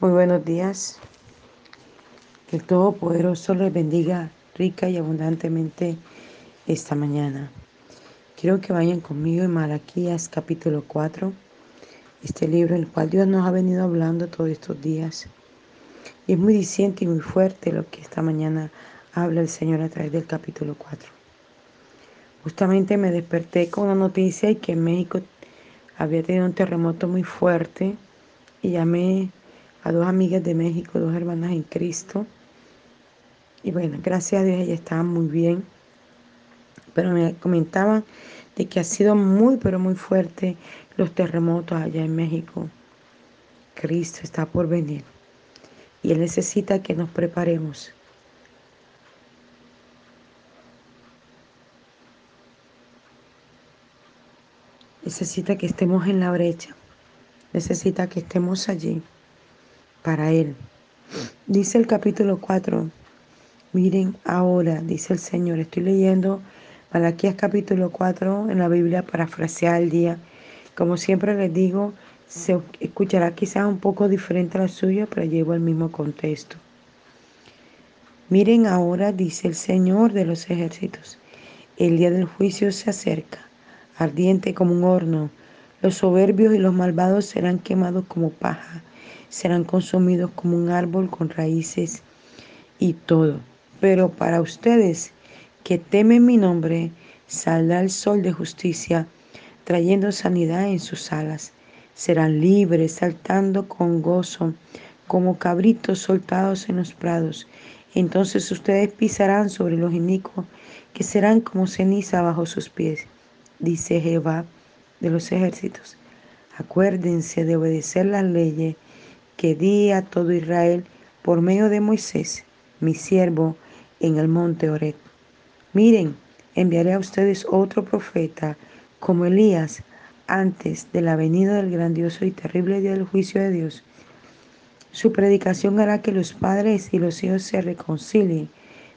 Muy buenos días. Que el Todopoderoso les bendiga rica y abundantemente esta mañana. Quiero que vayan conmigo en Malaquías capítulo 4, este libro en el cual Dios nos ha venido hablando todos estos días. Y es muy diciente y muy fuerte lo que esta mañana habla el Señor a través del capítulo 4. Justamente me desperté con una noticia y que México había tenido un terremoto muy fuerte y llamé a dos amigas de México, dos hermanas en Cristo. Y bueno, gracias a Dios ellas estaban muy bien. Pero me comentaban de que ha sido muy, pero muy fuerte los terremotos allá en México. Cristo está por venir. Y Él necesita que nos preparemos. Necesita que estemos en la brecha. Necesita que estemos allí para Él. Dice el capítulo 4, miren ahora, dice el Señor, estoy leyendo Malaquías capítulo 4 en la Biblia para frasear el día. Como siempre les digo, se escuchará quizás un poco diferente a la suya, pero llevo el mismo contexto. Miren ahora, dice el Señor de los ejércitos, el día del juicio se acerca, ardiente como un horno. Los soberbios y los malvados serán quemados como paja serán consumidos como un árbol con raíces y todo. Pero para ustedes que temen mi nombre, saldrá el sol de justicia, trayendo sanidad en sus alas. Serán libres, saltando con gozo, como cabritos soltados en los prados. Entonces ustedes pisarán sobre los inicuos, que serán como ceniza bajo sus pies, dice Jehová de los ejércitos. Acuérdense de obedecer las leyes que di a todo Israel por medio de Moisés, mi siervo, en el monte Oret. Miren, enviaré a ustedes otro profeta como Elías antes de la venida del grandioso y terrible día del juicio de Dios. Su predicación hará que los padres y los hijos se reconcilien,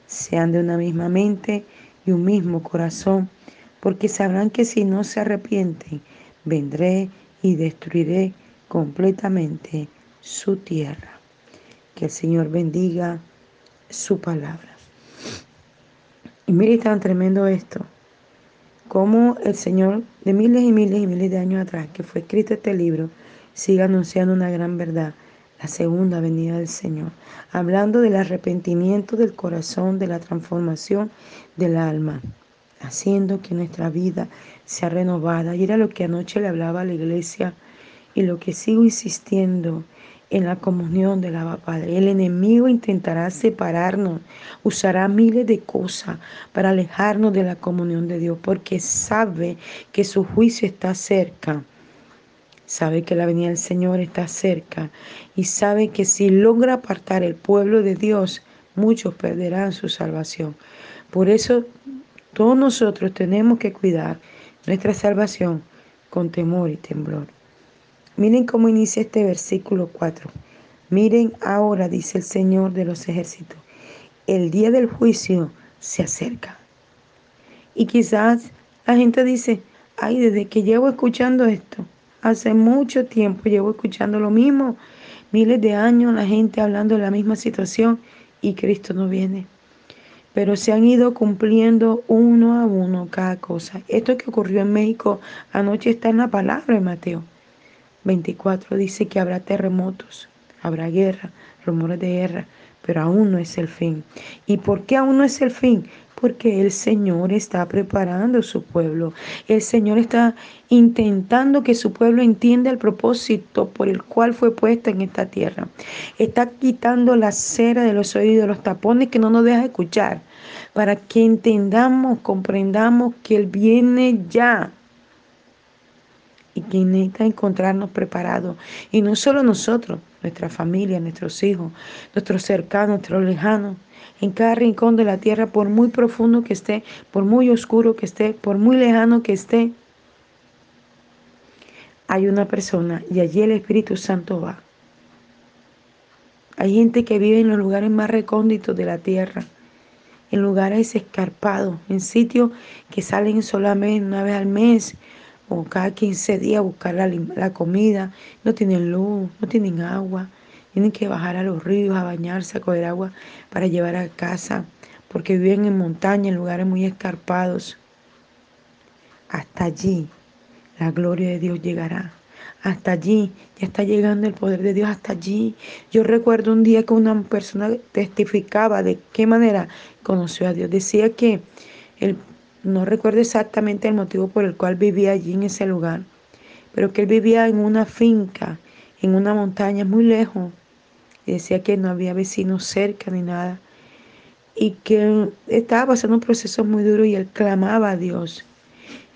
sean de una misma mente y un mismo corazón, porque sabrán que si no se arrepienten, vendré y destruiré completamente su tierra. Que el Señor bendiga su palabra. Y mire tan tremendo esto, como el Señor de miles y miles y miles de años atrás, que fue escrito este libro, sigue anunciando una gran verdad, la segunda venida del Señor, hablando del arrepentimiento del corazón, de la transformación del alma, haciendo que nuestra vida sea renovada. Y era lo que anoche le hablaba a la iglesia y lo que sigo insistiendo en la comunión del Abba Padre. El enemigo intentará separarnos, usará miles de cosas para alejarnos de la comunión de Dios, porque sabe que su juicio está cerca. Sabe que la venida del Señor está cerca y sabe que si logra apartar el pueblo de Dios, muchos perderán su salvación. Por eso todos nosotros tenemos que cuidar nuestra salvación con temor y temblor. Miren cómo inicia este versículo 4. Miren ahora, dice el Señor de los ejércitos, el día del juicio se acerca. Y quizás la gente dice, ay, desde que llevo escuchando esto, hace mucho tiempo llevo escuchando lo mismo, miles de años la gente hablando de la misma situación y Cristo no viene. Pero se han ido cumpliendo uno a uno cada cosa. Esto que ocurrió en México anoche está en la palabra de Mateo. 24 dice que habrá terremotos, habrá guerra, rumores de guerra, pero aún no es el fin. ¿Y por qué aún no es el fin? Porque el Señor está preparando su pueblo. El Señor está intentando que su pueblo entienda el propósito por el cual fue puesta en esta tierra. Está quitando la cera de los oídos, los tapones que no nos deja escuchar, para que entendamos, comprendamos que Él viene ya y que necesita encontrarnos preparados. Y no solo nosotros, nuestra familia, nuestros hijos, nuestros cercanos, nuestros lejanos, en cada rincón de la tierra, por muy profundo que esté, por muy oscuro que esté, por muy lejano que esté, hay una persona y allí el Espíritu Santo va. Hay gente que vive en los lugares más recónditos de la tierra, en lugares escarpados, en sitios que salen solamente una vez al mes cada 15 días buscar la, la, comida, no tienen luz, no tienen agua, tienen que bajar a los ríos a bañarse, a coger agua para llevar a casa, porque viven en montaña, en lugares muy escarpados. Hasta allí la gloria de Dios llegará. Hasta allí, ya está llegando el poder de Dios hasta allí. Yo recuerdo un día que una persona testificaba de qué manera conoció a Dios. Decía que él, no recuerdo exactamente el motivo por el cual vivía allí en ese lugar, pero que él vivía en una finca, en una montaña muy lejos. Y decía que no había vecinos cerca ni nada. Y que estaba pasando un proceso muy duro y él clamaba a Dios.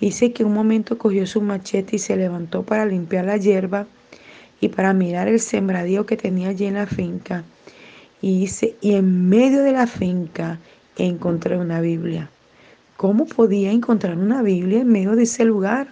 Dice que un momento cogió su machete y se levantó para limpiar la hierba y para mirar el sembradío que tenía allí en la finca. Y dice, y en medio de la finca encontré una Biblia. ¿Cómo podía encontrar una Biblia en medio de ese lugar?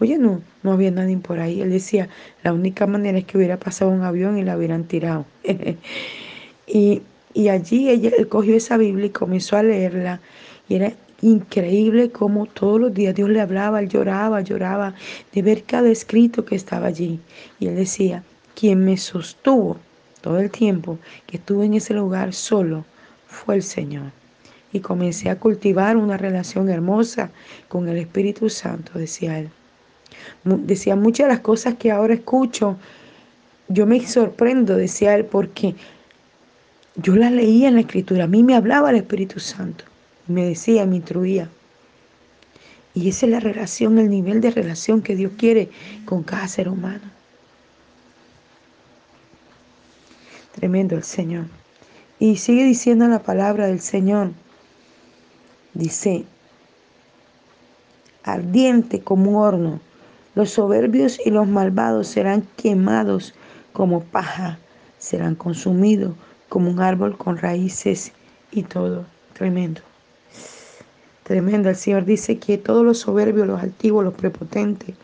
Oye, no, no había nadie por ahí. Él decía, la única manera es que hubiera pasado un avión y la hubieran tirado. y, y, allí ella, él cogió esa Biblia y comenzó a leerla. Y era increíble como todos los días Dios le hablaba, él lloraba, lloraba de ver cada escrito que estaba allí. Y él decía, quien me sostuvo todo el tiempo que estuve en ese lugar solo fue el Señor. Y comencé a cultivar una relación hermosa con el Espíritu Santo, decía él. Decía muchas de las cosas que ahora escucho, yo me sorprendo, decía él, porque yo las leía en la Escritura, a mí me hablaba el Espíritu Santo me decía, me instruía. Y esa es la relación, el nivel de relación que Dios quiere con cada ser humano. Tremendo el Señor. Y sigue diciendo la palabra del Señor. Dice, ardiente como un horno, los soberbios y los malvados serán quemados como paja, serán consumidos como un árbol con raíces y todo. Tremendo. Tremenda. El Señor dice que todos los soberbios, los altivos, los prepotentes,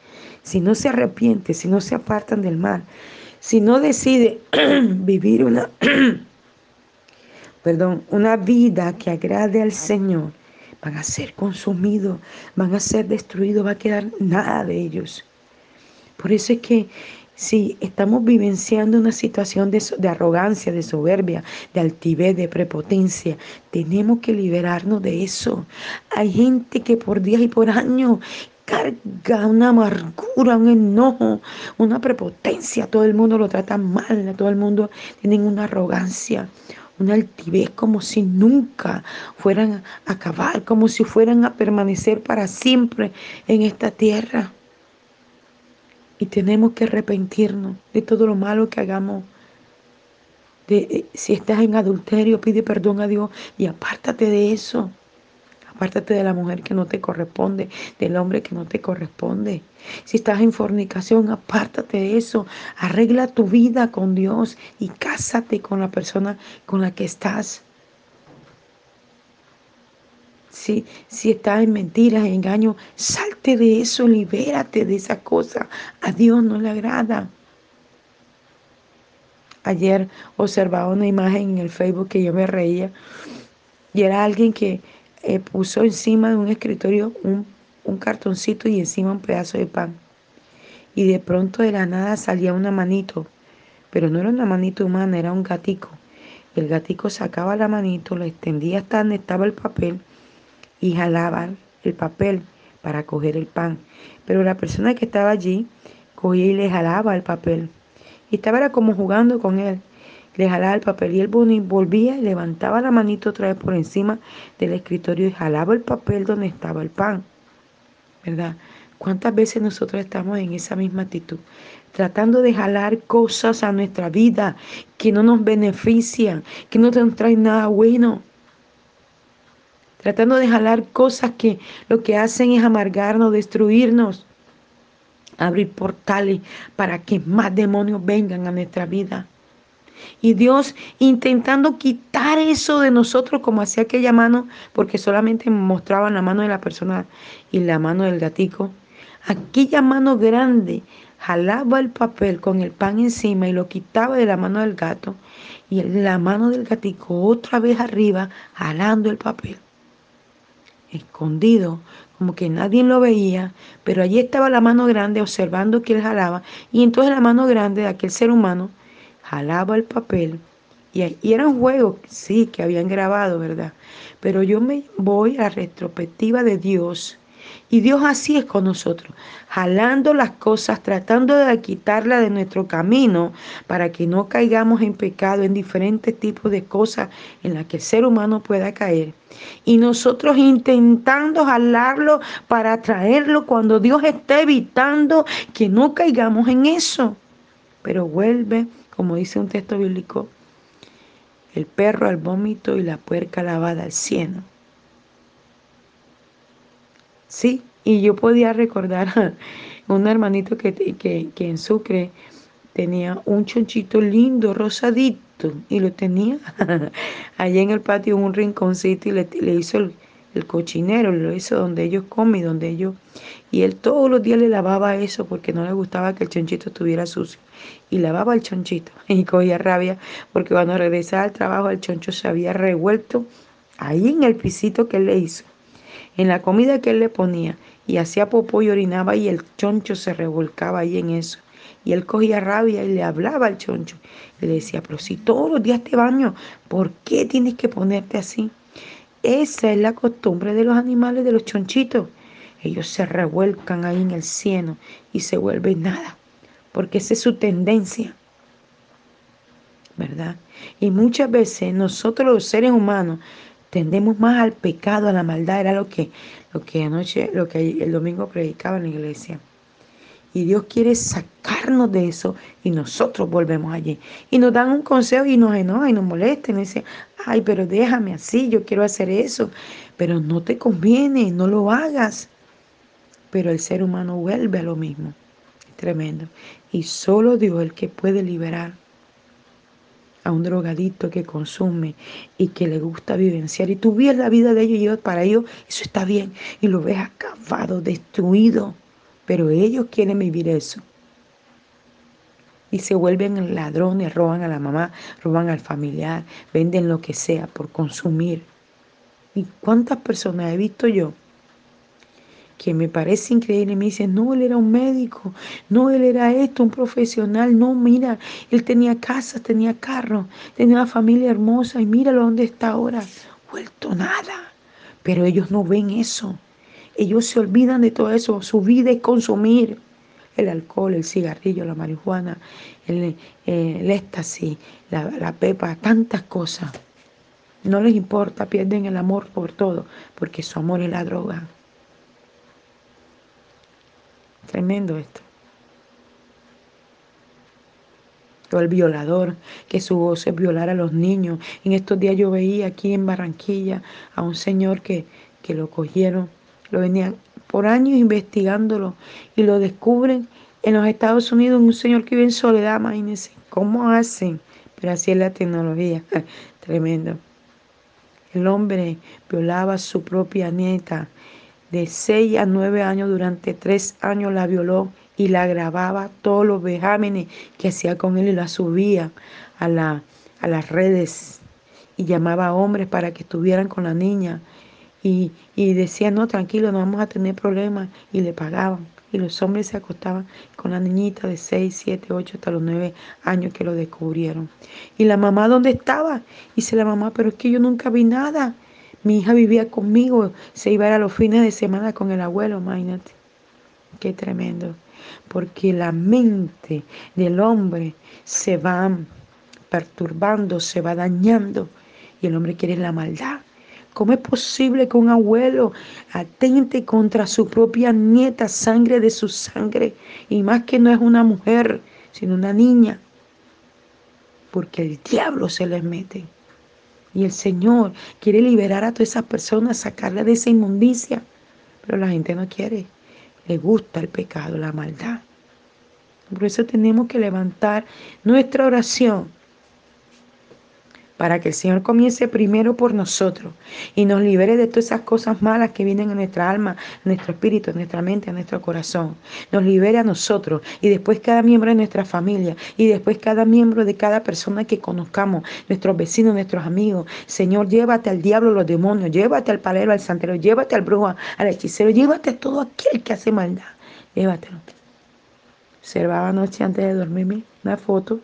si no se arrepienten, si no se apartan del mal, si no decide vivir una, perdón, una vida que agrade al Señor, van a ser consumidos, van a ser destruidos, va a quedar nada de ellos. Por eso es que si estamos vivenciando una situación de, de, arrogancia, de soberbia, de altivez, de prepotencia, tenemos que liberarnos de eso. Hay gente que por días y por años carga una amargura, un enojo, una prepotencia. Todo el mundo lo trata mal, todo el mundo tiene una arrogancia, una altivez como si nunca fueran a acabar, como si fueran a permanecer para siempre en esta tierra. Y tenemos que arrepentirnos de todo lo malo que hagamos. De, si estás en adulterio, pide perdón a Dios y apártate de eso. Apártate de la mujer que no te corresponde, del hombre que no te corresponde. Si estás en fornicación, apártate de eso. Arregla tu vida con Dios y cásate con la persona con la que estás. Si, si estás en mentiras, en engaño, salte de eso, libérate de esa cosa. A Dios no le agrada. Ayer observaba una imagen en el Facebook que yo me reía y era alguien que eh, puso encima de un escritorio un, un cartoncito y encima un pedazo de pan. Y de pronto de la nada salía una manito, pero no era una manito humana, era un gatico. El gatico sacaba la manito, lo extendía hasta donde estaba el papel y jalaban el papel para coger el pan. Pero la persona que estaba allí cogía y le jalaba el papel. Y estaba como jugando con él. Le jalaba el papel y él volvía y levantaba la manito otra vez por encima del escritorio y jalaba el papel donde estaba el pan. ¿Verdad? ¿Cuántas veces nosotros estamos en esa misma actitud? Tratando de jalar cosas a nuestra vida que no nos benefician, que no nos traen nada bueno tratando de jalar cosas que lo que hacen es amargarnos, destruirnos, abrir portales para que más demonios vengan a nuestra vida. Y Dios intentando quitar eso de nosotros como hacía aquella mano, porque solamente mostraban la mano de la persona y la mano del gatico. Aquella mano grande jalaba el papel con el pan encima y lo quitaba de la mano del gato y la mano del gatico otra vez arriba jalando el papel escondido, como que nadie lo veía, pero allí estaba la mano grande observando que él jalaba, y entonces la mano grande de aquel ser humano jalaba el papel y, y eran juegos, sí, que habían grabado, ¿verdad? Pero yo me voy a la retrospectiva de Dios y Dios así es con nosotros, jalando las cosas, tratando de quitarlas de nuestro camino para que no caigamos en pecado, en diferentes tipos de cosas en las que el ser humano pueda caer. Y nosotros intentando jalarlo para traerlo cuando Dios está evitando que no caigamos en eso. Pero vuelve, como dice un texto bíblico, el perro al vómito y la puerca lavada al cielo. Sí, y yo podía recordar a un hermanito que, que, que en Sucre tenía un chonchito lindo, rosadito, y lo tenía allá en el patio, en un rinconcito, y le, le hizo el, el, cochinero, lo hizo donde ellos comen, donde ellos... Y él todos los días le lavaba eso porque no le gustaba que el chonchito estuviera sucio. Y lavaba el chonchito y cogía rabia porque cuando regresaba al trabajo el choncho se había revuelto ahí en el pisito que él le hizo en la comida que él le ponía y hacía popó y orinaba y el choncho se revolcaba ahí en eso. Y él cogía rabia y le hablaba al choncho. Y le decía, pero si todos los días te baño, ¿por qué tienes que ponerte así? Esa es la costumbre de los animales, de los chonchitos. Ellos se revuelcan ahí en el cielo y se vuelven nada, porque esa es su tendencia. ¿Verdad? Y muchas veces nosotros los seres humanos tendemos más al pecado, a la maldad, era lo que, lo que anoche, lo que el domingo predicaba en la iglesia. Y Dios quiere sacarnos de eso y nosotros volvemos allí. Y nos dan un consejo y nos enoja y nos molesta y nos dice, ay, pero déjame así, yo quiero hacer eso. Pero no te conviene, no lo hagas. Pero el ser humano vuelve a lo mismo. tremendo. Y solo Dios el que puede liberar a un drogadito que consume y que le gusta vivenciar. Y tú ves la vida de ellos y para ellos eso está bien. Y lo ves acabado, destruido. Pero ellos quieren vivir eso. Y se vuelven ladrones, roban a la mamá, roban al familiar, venden lo que sea por consumir. ¿Y cuántas personas he visto yo? que me parece increíble. Me dice, no, él era un médico, no, él era esto, un profesional, no, mira, él tenía casa, tenía carro, tenía una familia hermosa y míralo dónde está ahora, vuelto nada. Pero ellos no ven eso. Ellos se olvidan de todo eso. Su vida es consumir el alcohol, el cigarrillo, la marihuana, el, éxtasis, la, la pepa, tantas cosas. No les importa, pierden el amor por todo, porque su amor es la droga. Tremendo esto. O el violador, que su voz es violar a los niños. En estos días yo veía aquí en Barranquilla a un señor que, que lo cogieron, lo venían por años investigándolo y lo descubren en los Estados Unidos, un señor que vive en soledad, imagínense, ¿cómo hacen? Pero así es la tecnología, tremendo. El hombre violaba a su propia nieta de 6 a 9 años, durante 3 años la violó y la grababa todos los vejámenes que hacía con él y la subía a, la, a las redes y llamaba a hombres para que estuvieran con la niña y, y decía, no, tranquilo, no vamos a tener problemas y le pagaban. Y los hombres se acostaban con la niñita de 6, 7, 8 hasta los 9 años que lo descubrieron. Y la mamá, ¿dónde estaba? Dice la mamá, pero es que yo nunca vi nada. Mi hija vivía conmigo, se iba a, los fines de semana con el abuelo, imagínate. Qué tremendo. Porque la mente del hombre se va perturbando, se va dañando y el hombre quiere la maldad. ¿Cómo es posible que un abuelo atente contra su propia nieta, sangre de su sangre? Y más que no es una mujer, sino una niña. Porque el diablo se les mete. Y el Señor quiere liberar a todas esas personas, sacarla de esa inmundicia. Pero la gente no quiere. Le gusta el pecado, la maldad. Por eso tenemos que levantar nuestra oración para que el Señor comience primero por nosotros y nos libere de todas esas cosas malas que vienen en nuestra alma, en nuestro espíritu, en nuestra mente, en nuestro corazón. Nos libere a nosotros y después cada miembro de nuestra familia y después cada miembro de cada persona que conozcamos, nuestros vecinos, nuestros amigos. Señor, llévate al diablo, los demonios, llévate al palero, al santero, llévate al brujo, al hechicero, llévate a todo aquel que hace maldad. Llévatelo. Observaba anoche antes de dormirme una foto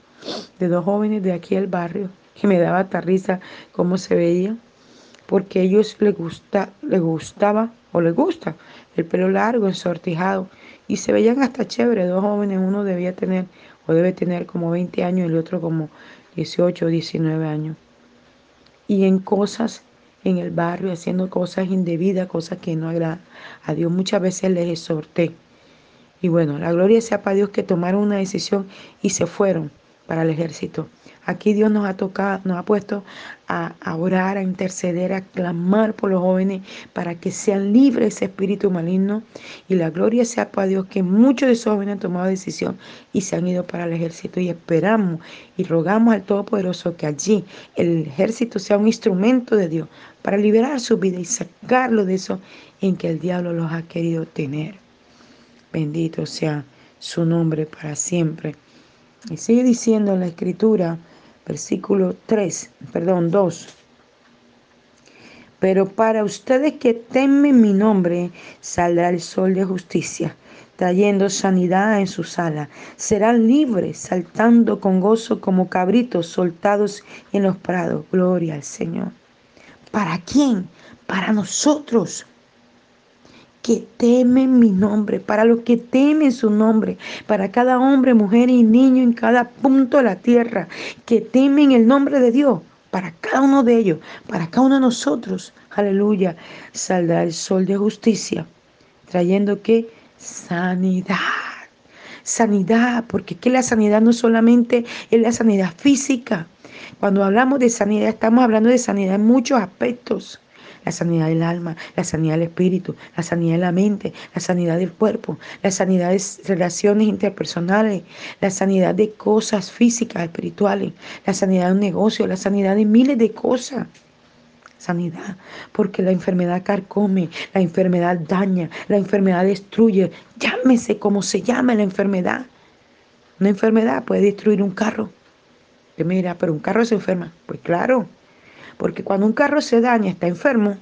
de dos jóvenes de aquí del barrio que me daba hasta risa cómo se veían, porque a ellos les, gusta, les gustaba o les gusta el pelo largo, ensortijado, y se veían hasta chévere, dos jóvenes, uno debía tener o debe tener como 20 años y el otro como 18 o 19 años. Y en cosas en el barrio, haciendo cosas indebidas, cosas que no agradan a Dios, muchas veces les exhorté. Y bueno, la gloria sea para Dios que tomaron una decisión y se fueron para el ejército. Aquí Dios nos ha tocado, nos ha puesto a, orar, a interceder, a clamar por los jóvenes para que sean libres de ese espíritu maligno. Y la gloria sea para Dios que muchos de esos jóvenes han tomado decisión y se han ido para el ejército. Y esperamos y rogamos al Todopoderoso que allí el ejército sea un instrumento de Dios para liberar su vida y sacarlo de eso en que el diablo los ha querido tener. Bendito sea su nombre para siempre. Y sigue diciendo en la escritura, versículo 3, perdón, 2. Pero para ustedes que temen mi nombre, saldrá el sol de justicia, trayendo sanidad en su sala. Serán libres, saltando con gozo como cabritos soltados en los prados. Gloria al Señor. ¿Para quién? Para nosotros que temen mi nombre, para los que temen su nombre, para cada hombre, mujer y niño en cada punto de la tierra, que temen el nombre de Dios, para cada uno de ellos, para cada uno de nosotros, aleluya, saldrá el sol de justicia, trayendo que sanidad. Sanidad, porque que la sanidad no solamente es la sanidad física. Cuando hablamos de sanidad, estamos hablando de sanidad en muchos aspectos la sanidad del alma, la sanidad del espíritu, la sanidad de la mente, la sanidad del cuerpo, la sanidad de relaciones interpersonales, la sanidad de cosas físicas, espirituales, la sanidad de un negocio, la sanidad de miles de cosas sanidad, porque la enfermedad carcome, la enfermedad daña, la enfermedad destruye, llámese como se llame la enfermedad. Una enfermedad puede destruir un carro. Que mira, pero un carro se enferma. Pues claro, porque cuando un carro se daña, está enfermo.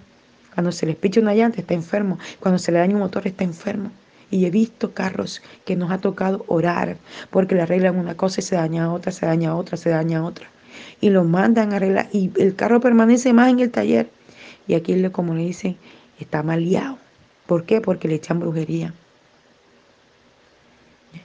Cuando se les picha una llanta, está enfermo. Cuando se le daña un motor, está enfermo. Y he visto carros que nos ha tocado orar porque le arreglan una cosa y se daña otra, se daña otra, se daña otra. Y lo mandan a arreglar y el carro permanece más en el taller. Y aquí, como le dicen, está maleado. ¿Por qué? Porque le echan brujería.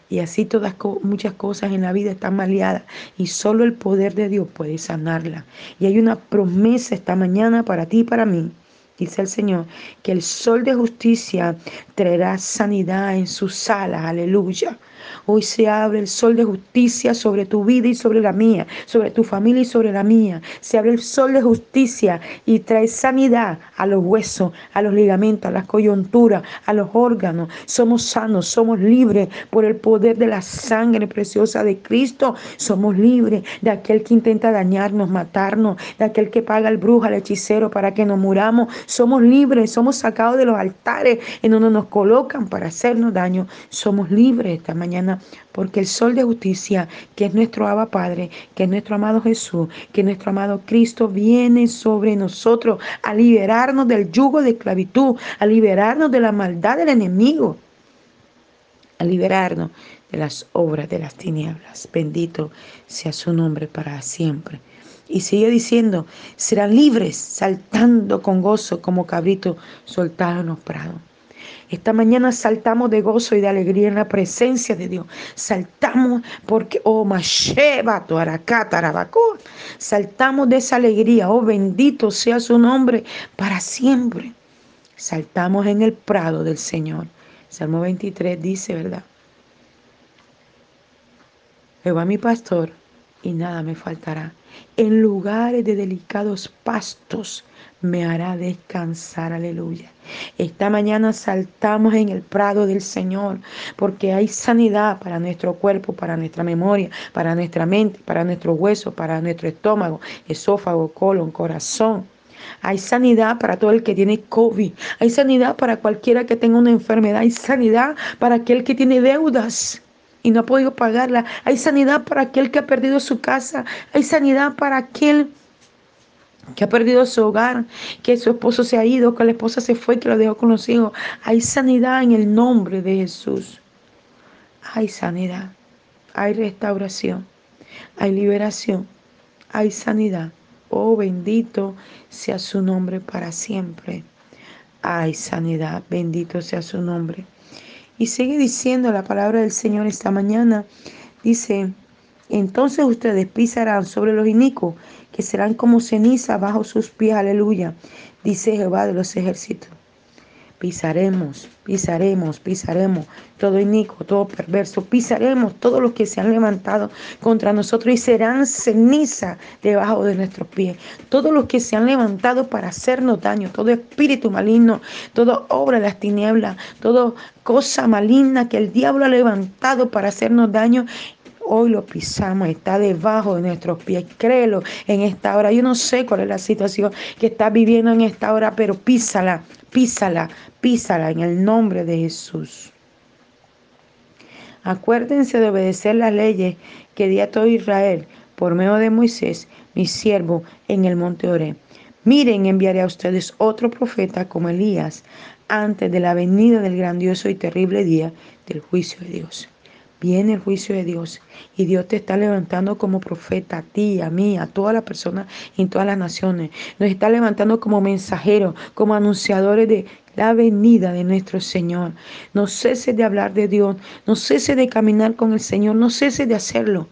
Y así todas muchas cosas en la vida están maleadas y solo el poder de Dios puede sanarla. Y hay una promesa esta mañana para ti y para mí. Dice el Señor que el sol de justicia traerá sanidad en sus alas. Aleluya. Hoy se abre el sol de justicia sobre tu vida y sobre la mía, sobre tu familia y sobre la mía. Se abre el sol de justicia y trae sanidad a los huesos, a los ligamentos, a las coyunturas, a los órganos. Somos sanos, somos libres por el poder de la sangre preciosa de Cristo. Somos libres de aquel que intenta dañarnos, matarnos, de aquel que paga al brujo, al hechicero para que nos muramos. Somos libres, somos sacados de los altares en donde nos colocan para hacernos daño. Somos libres esta mañana porque el sol de justicia, que es nuestro Abba Padre, que es nuestro amado Jesús, que es nuestro amado Cristo, viene sobre nosotros a liberarnos del yugo de esclavitud, a liberarnos de la maldad del enemigo, a liberarnos de las obras de las tinieblas. Bendito sea su nombre para siempre. Y sigue diciendo, serán libres saltando con gozo como cabrito soltado en los prados. Esta mañana saltamos de gozo y de alegría en la presencia de Dios. Saltamos porque, oh, Masheba, Tarabacó. Saltamos de esa alegría. Oh, bendito sea su nombre para siempre. Saltamos en el prado del Señor. Salmo 23 dice, ¿verdad? Jehová mi pastor y nada me faltará. En lugares de delicados pastos me hará descansar, aleluya. Esta mañana saltamos en el prado del Señor porque hay sanidad para nuestro cuerpo, para nuestra memoria, para nuestra mente, para nuestro hueso, para nuestro estómago, esófago, colon, corazón. Hay sanidad para todo el que tiene COVID. Hay sanidad para cualquiera que tenga una enfermedad. Hay sanidad para aquel que tiene deudas y no ha podido pagarla. Hay sanidad para aquel que ha perdido su casa. Hay sanidad para aquel que ha perdido su hogar, que su esposo se ha ido, que la esposa se fue, que lo dejó con los hijos. Hay sanidad en el nombre de Jesús. Hay sanidad, hay restauración. hay liberación, hay sanidad. Oh, bendito sea su nombre para siempre. Hay sanidad, bendito sea su nombre. Y sigue diciendo la palabra del Señor esta mañana. Dice, entonces ustedes pisarán sobre los inicuos, que serán como ceniza bajo sus pies. Aleluya. Dice Jehová de los ejércitos pisaremos, pisaremos, pisaremos todo inico, todo perverso, pisaremos todos los que se han levantado contra nosotros y serán ceniza debajo de nuestros pies. Todos los que se han levantado para hacernos daño, todo espíritu maligno, toda obra de las tinieblas, toda cosa maligna que el diablo ha levantado para hacernos daño, Hoy lo pisamos, está debajo de nuestros pies. Créelo en esta hora. Yo no sé cuál es la situación que estás viviendo en esta hora, pero písala, písala, písala en el nombre de Jesús. Acuérdense de obedecer las leyes que dio todo Israel por medio de Moisés, mi siervo, en el monte Oré. Miren, enviaré a ustedes otro profeta como Elías antes de la venida del grandioso y terrible día del juicio de Dios viene el juicio de Dios y Dios te está levantando como profeta a ti, a mí, a todas las personas en todas las naciones. Nos está levantando como mensajeros, como anunciadores de la venida de nuestro Señor. No cese de hablar de Dios, no cese de caminar con el Señor, no cese de hacerlo,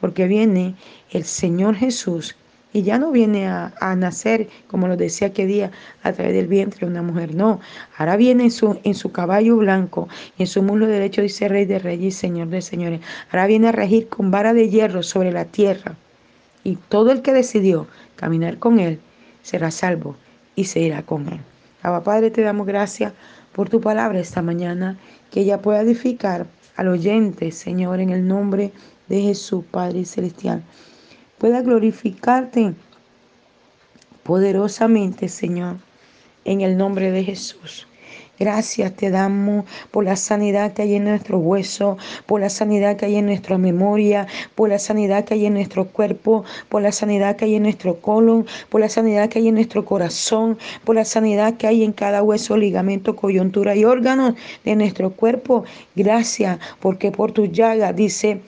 porque viene el Señor Jesús y ya no viene a, nacer, como lo decía aquel día, a través del vientre de una mujer. No, ahora viene en su, en su caballo blanco en su muslo derecho dice Rey de Reyes Señor de Señores. Ahora viene a regir con vara de hierro sobre la tierra. Y todo el que decidió caminar con Él será salvo y se irá con Él. Abba Padre, te damos gracias por tu palabra esta mañana, que ella pueda edificar al oyente, Señor, en el nombre de Jesús, Padre Celestial pueda glorificarte poderosamente, Señor, en el nombre de Jesús. Gracias te damos por la sanidad que hay en nuestro hueso, por la sanidad que hay en nuestra memoria, por la sanidad que hay en nuestro cuerpo, por la sanidad que hay en nuestro colon, por la sanidad que hay en nuestro corazón, por la sanidad que hay en cada hueso, ligamento, coyuntura y órganos de nuestro cuerpo. Gracias porque por tu llaga dice...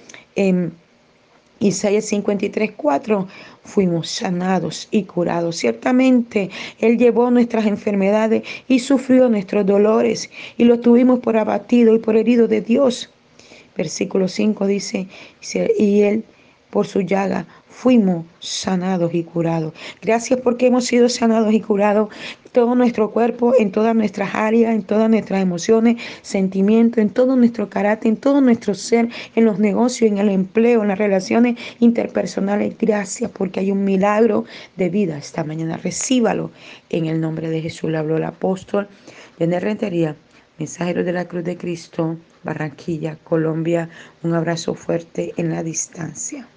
Isaías 53, 4, fuimos sanados y curados. Ciertamente Él llevó nuestras enfermedades y sufrió nuestros dolores y lo tuvimos por abatido y por herido de Dios. Versículo 5 dice, y Él por su llaga fuimos sanados y curados. Gracias porque hemos sido sanados y curados todo nuestro cuerpo, en todas nuestras áreas, en todas nuestras emociones, sentimientos, en todo nuestro carácter, en todo nuestro ser, en los negocios, en el empleo, en las relaciones interpersonales. Gracias porque hay un milagro de vida esta mañana. Recíbalo en el nombre de Jesús. Le habló el apóstol de Rentería, mensajero de la Cruz de Cristo, Barranquilla, Colombia. Un abrazo fuerte en la distancia.